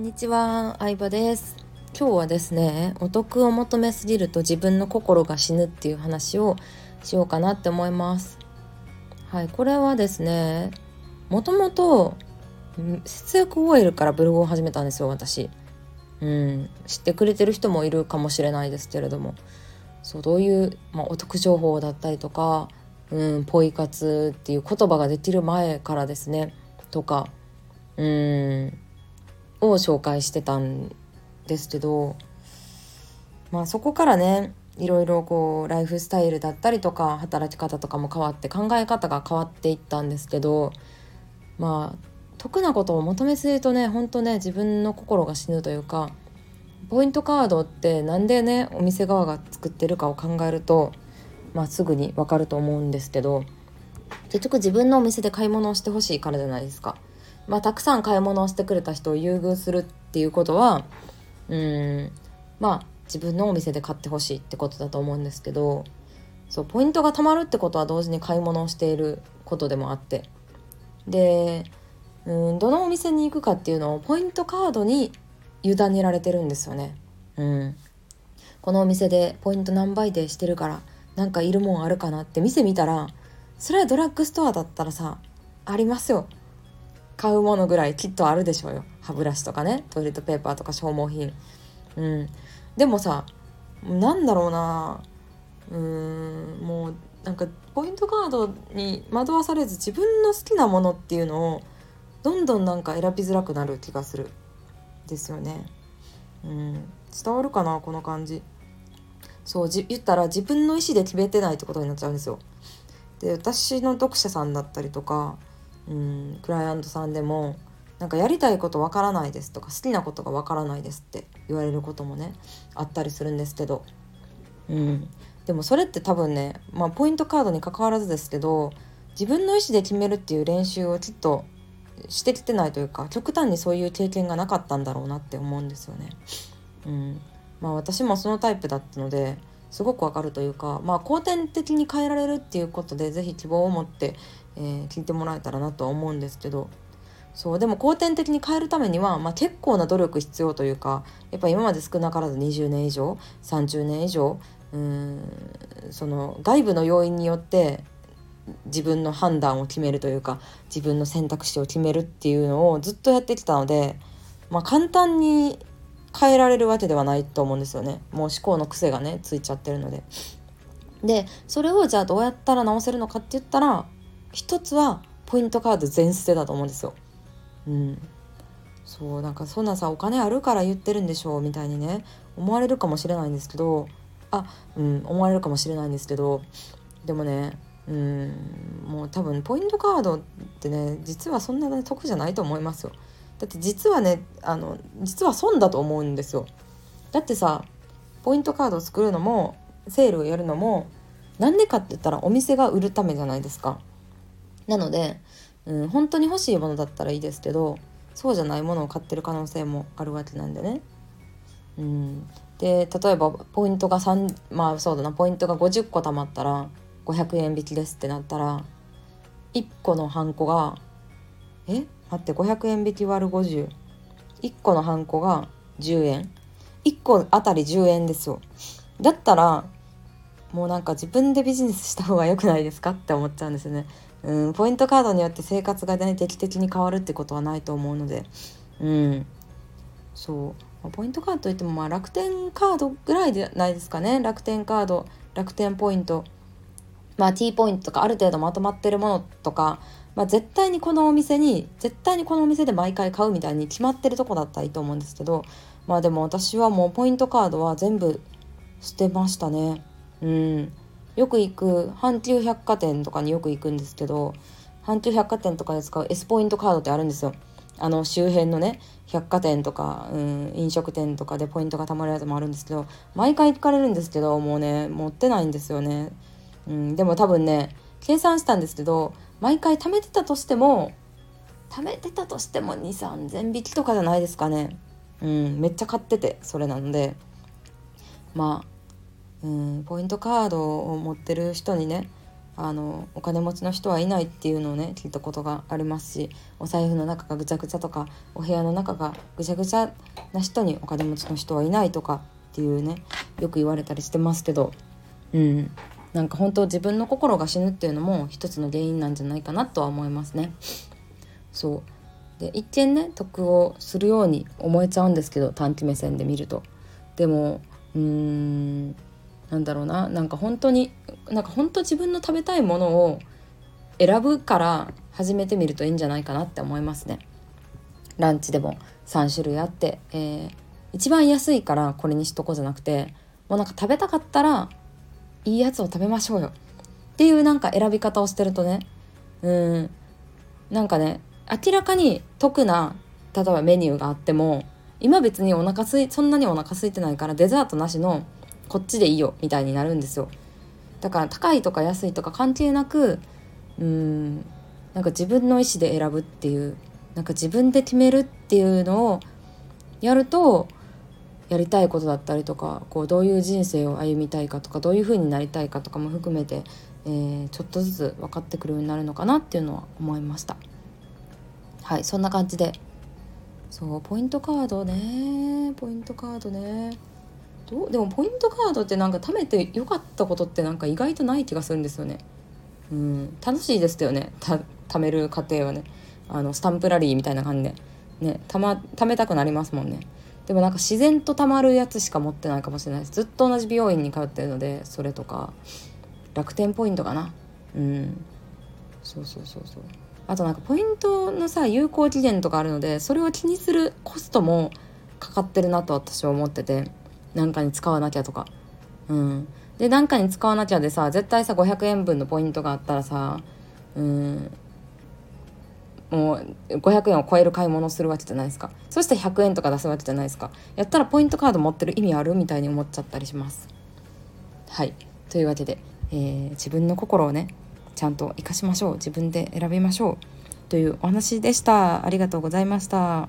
んにちは、相葉です。今日はですねお得を求めすぎると自分の心が死ぬっていう話をしようかなって思います。はいこれはですねもともと節約 OL からブログを始めたんですよ私。うん知ってくれてる人もいるかもしれないですけれども。そうどういう、まあ、お得情報だったりとかうんポイ活っていう言葉ができる前からですねとかうんを紹介してたんですけどまあそこからねいろいろこうライフスタイルだったりとか働き方とかも変わって考え方が変わっていったんですけどまあ得なことを求めすぎるとねほんとね自分の心が死ぬというかポイントカードって何でねお店側が作ってるかを考えると、まあ、すぐに分かると思うんですけど結局自分のお店で買い物をしてほしいからじゃないですか。まあ、たくさん買い物をしてくれた人を優遇するっていうことはうんまあ自分のお店で買ってほしいってことだと思うんですけどそうポイントが貯まるってことは同時に買い物をしていることでもあって。でうんどのお店に行くかっていうのをポイントカードに委ねられてるんですよね。うん、このお店でポイント何倍でしてるからなんかいるもんあるかなって店見たらそれはドラッグストアだったらさありますよ。買うものぐらいきっとあるでしょうよ。歯ブラシとかね。トイレットペーパーとか消耗品。うん。でもさなんだろうな。うーん。もうなんかポイントカードに惑わされず自分の好きなものっていうのをどんどんなんか選びづらくなる気がするですよね。うん。伝わるかなこの感じ。そうじ言ったら自分の意思で決めてないってことになっちゃうんですよ。で私の読者さんだったりとかうんクライアントさんでもなんかやりたいことわからないですとか好きなことがわからないですって言われることもねあったりするんですけど、うん、でもそれって多分ね、まあ、ポイントカードに関わらずですけど自分の意思で決めるっていう練習をきっとしてきてないというか極端にそういう経験がなかったんだろうなって思うんですよね。うん。まあ、私もそのタイプだったのですごくわかるというか、まあ、後天的に変えられるっていうことで是非希望を持ってえー、聞いてもらえたらなとは思うんですけどそうでも後天的に変えるためには、まあ、結構な努力必要というかやっぱ今まで少なからず20年以上30年以上うんその外部の要因によって自分の判断を決めるというか自分の選択肢を決めるっていうのをずっとやってきたので、まあ、簡単に変えられるわけではないと思うんですよねもう思考の癖がねついちゃってるので。でそれをじゃあどうやったら直せるのかって言ったら一つはポイントカード全捨てだと思うんですよ。うん、そうなんかそんなさお金あるから言ってるんでしょうみたいにね思われるかもしれないんですけどあうん思われるかもしれないんですけどでもねうんもう多分ポイントカードってね実はそんなね得じゃないと思いますよ。だって実はねあの実は損だと思うんですよ。だってさポイントカードを作るのもセールをやるのもなんでかって言ったらお店が売るためじゃないですか。なので、うん、本当に欲しいものだったらいいですけどそうじゃないものを買ってる可能性もあるわけなんでね。うん、で例えばポイントが3まあそうだなポイントが50個貯まったら500円引きですってなったら1個のハンコがえ待って500円引き割る501個のハンコが10円。1個あたり10円ですよ。だったらもうなんか自分でビジネスした方が良くないですかって思っちゃうんですよね。うんポイントカードによって生活がね劇的に変わるってことはないと思うので。うん。そう。ポイントカードといってもまあ楽天カードぐらいじゃないですかね。楽天カード楽天ポイント。まあ T ポイントとかある程度まとまってるものとか、まあ、絶対にこのお店に絶対にこのお店で毎回買うみたいに決まってるとこだったらいいと思うんですけど。まあでも私はもうポイントカードは全部捨てましたね。うん。よく行く阪急百貨店とかによく行くんですけど阪急百貨店とかで使う S ポイントカードってあるんですよ。あの周辺のね百貨店とか、うん、飲食店とかでポイントが貯まるやつもあるんですけど毎回聞かれるんですけどもうね持ってないんですよね。うん、でも多分ね計算したんですけど毎回貯めてたとしても貯めてたとしても2 3 0 0 0引きとかじゃないですかね。うん、めっちゃ買っててそれなんでまあうんポイントカードを持ってる人にねあのお金持ちの人はいないっていうのをね聞いたことがありますしお財布の中がぐちゃぐちゃとかお部屋の中がぐちゃぐちゃな人にお金持ちの人はいないとかっていうねよく言われたりしてますけどうんなんか本当自分の心が死ぬっていうのも一つの原因なんじゃないかなとは思いますね。そうで一見ね得をするように思えちゃうんですけど短期目線で見ると。でもうーんなんだろうななんか本当になんか本当自分の食べたいものを選ぶから始めてみるといいんじゃないかなって思いますね。ランチでも3種類あって、えー、一番安いからこれにしとこうじゃなくてもうなんか食べたかったらいいやつを食べましょうよっていうなんか選び方をしてるとねうんなんかね明らかに得な例えばメニューがあっても今別にお腹すいそんなにお腹空いてないからデザートなしのこっちでいいよみたいになるんですよ。だから高いとか安いとか関係なくうんなんか自分の意思で選ぶっていうなんか自分で決めるっていうのをやるとやりたいことだったりとかこうどういう人生を歩みたいかとかどういう風になりたいかとかも含めて、えー、ちょっとずつ分かってくるようになるのかなっていうのは思いました。はいそんな感じで。そうポイントカードねポイントカードね。どう？でもポイントカードってなんか貯めてよかったことってなんか意外とない気がするんですよね。うん。楽しいですよね。た貯める過程はね。あのスタンプラリーみたいな感じで。ね。たま貯めたくなりますもんね。でもなんか自然とたまるやつしか持ってないかもしれないです。ずっと同じ美容院に通ってるのでそれとか。楽天ポイントかな。うん。そうそうそうそう。あとなんかポイントのさ有効期限とかあるのでそれを気にするコストもかかってるなと私は思ってて。何かに使わなきゃとか。うん。で何かに使わなきゃでさ絶対さ500円分のポイントがあったらさうん。もう500円を超える買い物するわけじゃないですか。そして100円とか出すわけじゃないですか。やったらポイントカード持ってる意味あるみたいに思っちゃったりします。はい。というわけで、えー、自分の心をねちゃんと生かしましょう。自分で選びましょう。というお話でした。ありがとうございました。